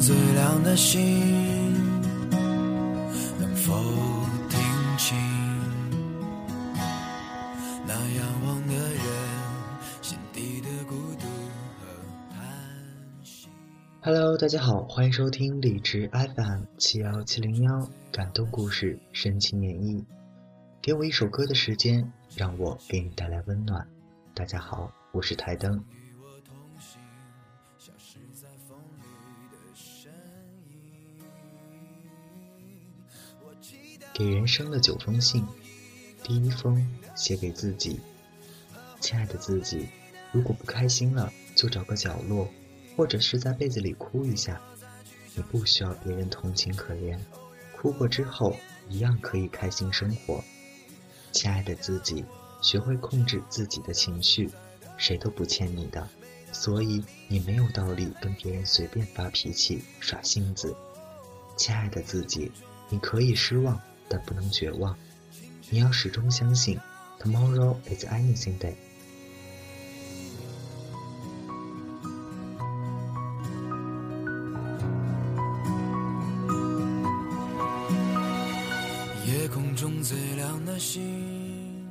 最亮的星，能否听清那仰望的人心底的孤独和叹息？Hello，大家好，欢迎收听荔枝 FM 七幺七零幺感动故事深情演绎。给我一首歌的时间，让我给你带来温暖。大家好，我是台灯。给人生的九封信，第一封写给自己。亲爱的自己，如果不开心了，就找个角落，或者是在被子里哭一下。你不需要别人同情可怜，哭过之后一样可以开心生活。亲爱的自己，学会控制自己的情绪，谁都不欠你的，所以你没有道理跟别人随便发脾气、耍性子。亲爱的自己，你可以失望。但不能绝望，你要始终相信，Tomorrow is anything day。夜空中最亮的星。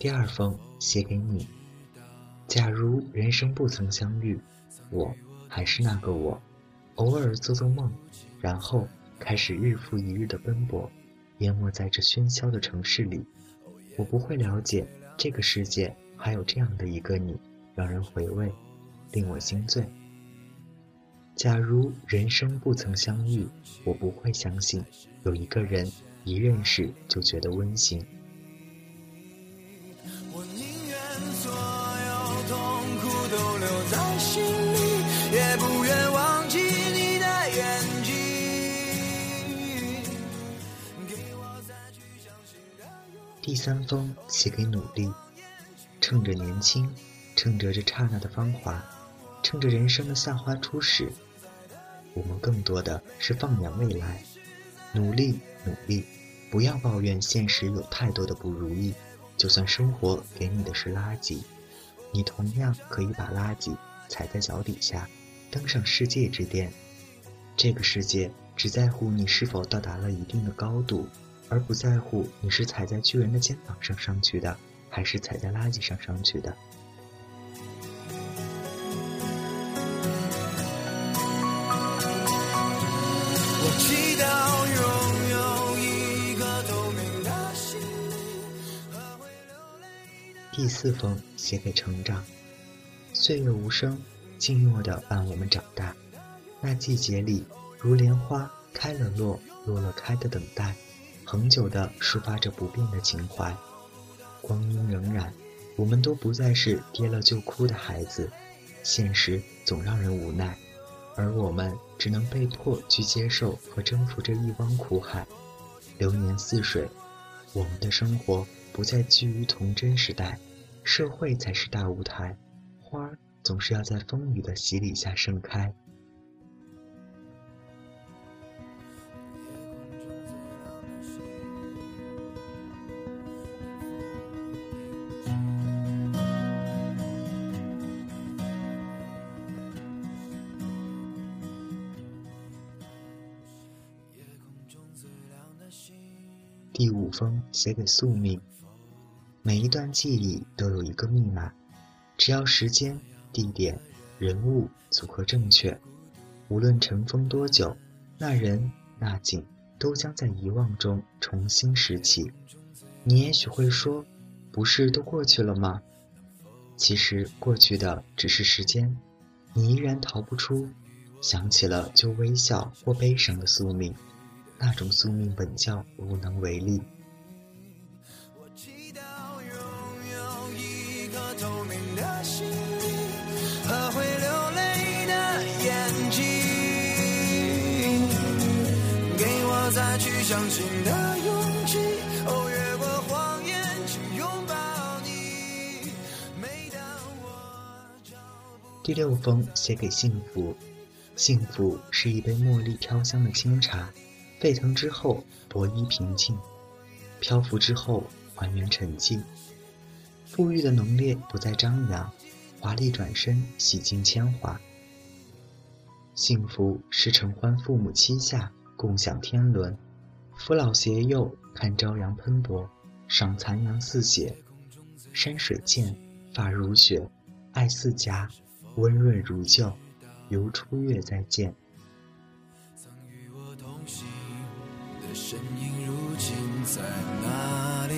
第二封写给你。假如人生不曾相遇，我还是那个我，偶尔做做梦，然后。开始日复一日的奔波，淹没在这喧嚣的城市里。我不会了解这个世界还有这样的一个你，让人回味，令我心醉。假如人生不曾相遇，我不会相信有一个人一认识就觉得温馨。我宁愿所有痛苦都留在心第三封写给努力，趁着年轻，趁着这刹那的芳华，趁着人生的夏花初始，我们更多的是放眼未来，努力努力，不要抱怨现实有太多的不如意。就算生活给你的是垃圾，你同样可以把垃圾踩在脚底下，登上世界之巅。这个世界只在乎你是否到达了一定的高度。而不在乎你是踩在巨人的肩膀上上去的，还是踩在垃圾上上去的。第四封写给成长，岁月无声，静默的伴我们长大。那季节里，如莲花开了落，落了开的等待。恒久地抒发着不变的情怀，光阴荏苒，我们都不再是跌了就哭的孩子，现实总让人无奈，而我们只能被迫去接受和征服这一汪苦海。流年似水，我们的生活不再居于童真时代，社会才是大舞台，花儿总是要在风雨的洗礼下盛开。第五封写给宿命。每一段记忆都有一个密码，只要时间、地点、人物组合正确，无论尘封多久，那人那景都将在遗忘中重新拾起。你也许会说，不是都过去了吗？其实过去的只是时间，你依然逃不出想起了就微笑或悲伤的宿命。那种宿命本叫无能为力。我祈祷拥有一颗透明的心灵和会流泪的眼睛，给我再去相信的勇气。哦，越过谎言去拥抱你。每当我找不第六封写给幸福，幸福是一杯茉莉飘香的清茶。沸腾之后，薄衣平静；漂浮之后，还原沉寂。馥郁的浓烈不再张扬，华丽转身洗尽铅华。幸福是承欢父母膝下，共享天伦，扶老携幼，看朝阳喷薄，赏残阳似血，山水间，发如雪，爱似荚，温润如旧，犹初月再见。身影，如今在哪里？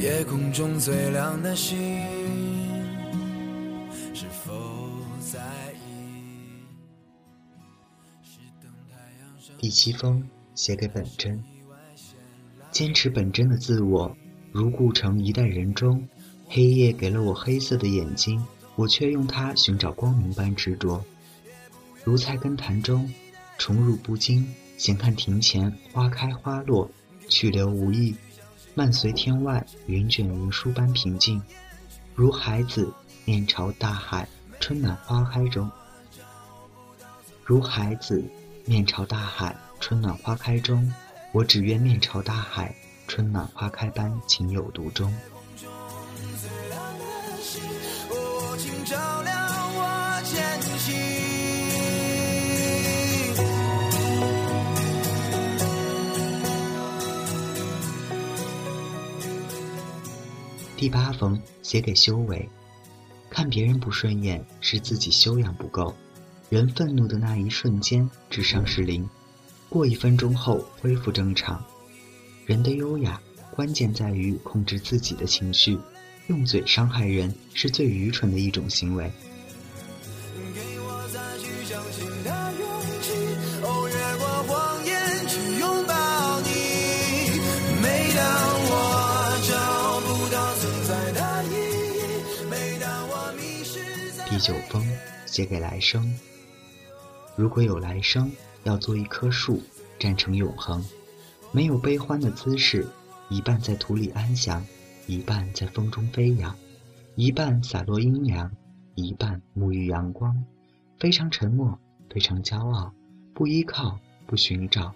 夜空中最亮的星，是否在意？第七封写给本真，坚持本真的自我，如故城一代人中，黑夜给了我黑色的眼睛，我却用它寻找光明般执着。如菜根谭中，宠辱不惊，闲看庭前花开花落，去留无意，漫随天外云卷云舒般平静。如孩子面朝大海，春暖花开中。如孩子面朝大海，春暖花开中，我只愿面朝大海，春暖花开般情有独钟。照亮我前行。第八封写给修为，看别人不顺眼是自己修养不够。人愤怒的那一瞬间，智商是零，过一分钟后恢复正常。人的优雅关键在于控制自己的情绪，用嘴伤害人是最愚蠢的一种行为。第九封写给来生。如果有来生，要做一棵树，站成永恒，没有悲欢的姿势，一半在土里安详，一半在风中飞扬，一半洒落阴凉，一半沐浴阳光，非常沉默，非常骄傲，不依靠，不寻找。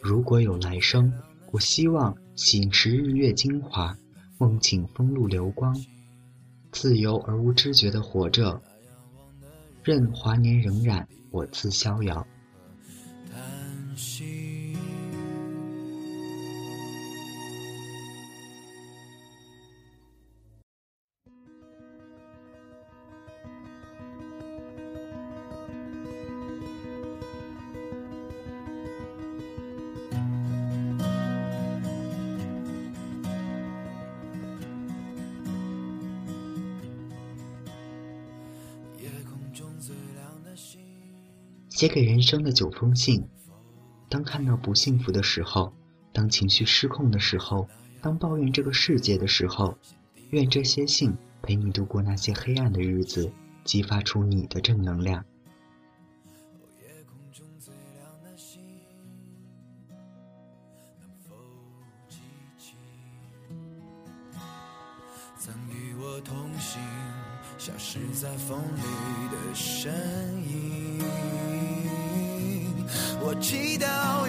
如果有来生，我希望醒时日月精华，梦醒风露流光，自由而无知觉地活着，任华年荏苒，我自逍遥。写给人生的九封信。当看到不幸福的时候，当情绪失控的时候，当抱怨这个世界的时候，愿这些信陪你度过那些黑暗的日子，激发出你的正能量。消失在风里的身影？我祈祷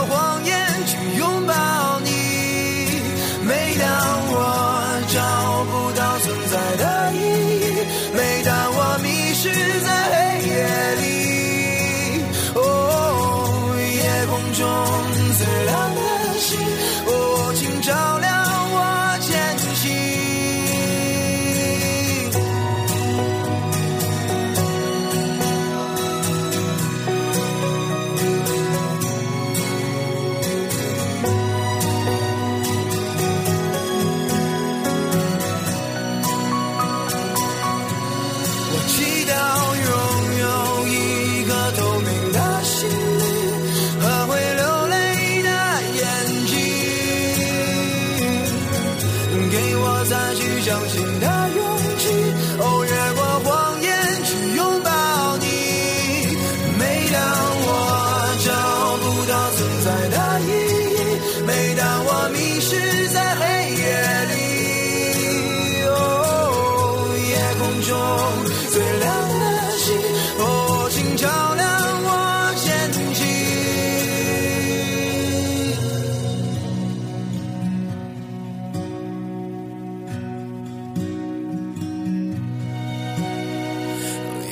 心中最亮的星，哦，请照亮我前行。我祈祷。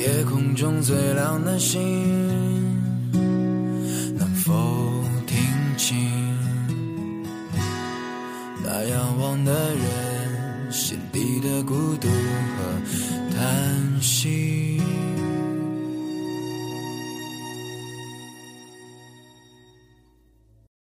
夜空中最亮的星，能否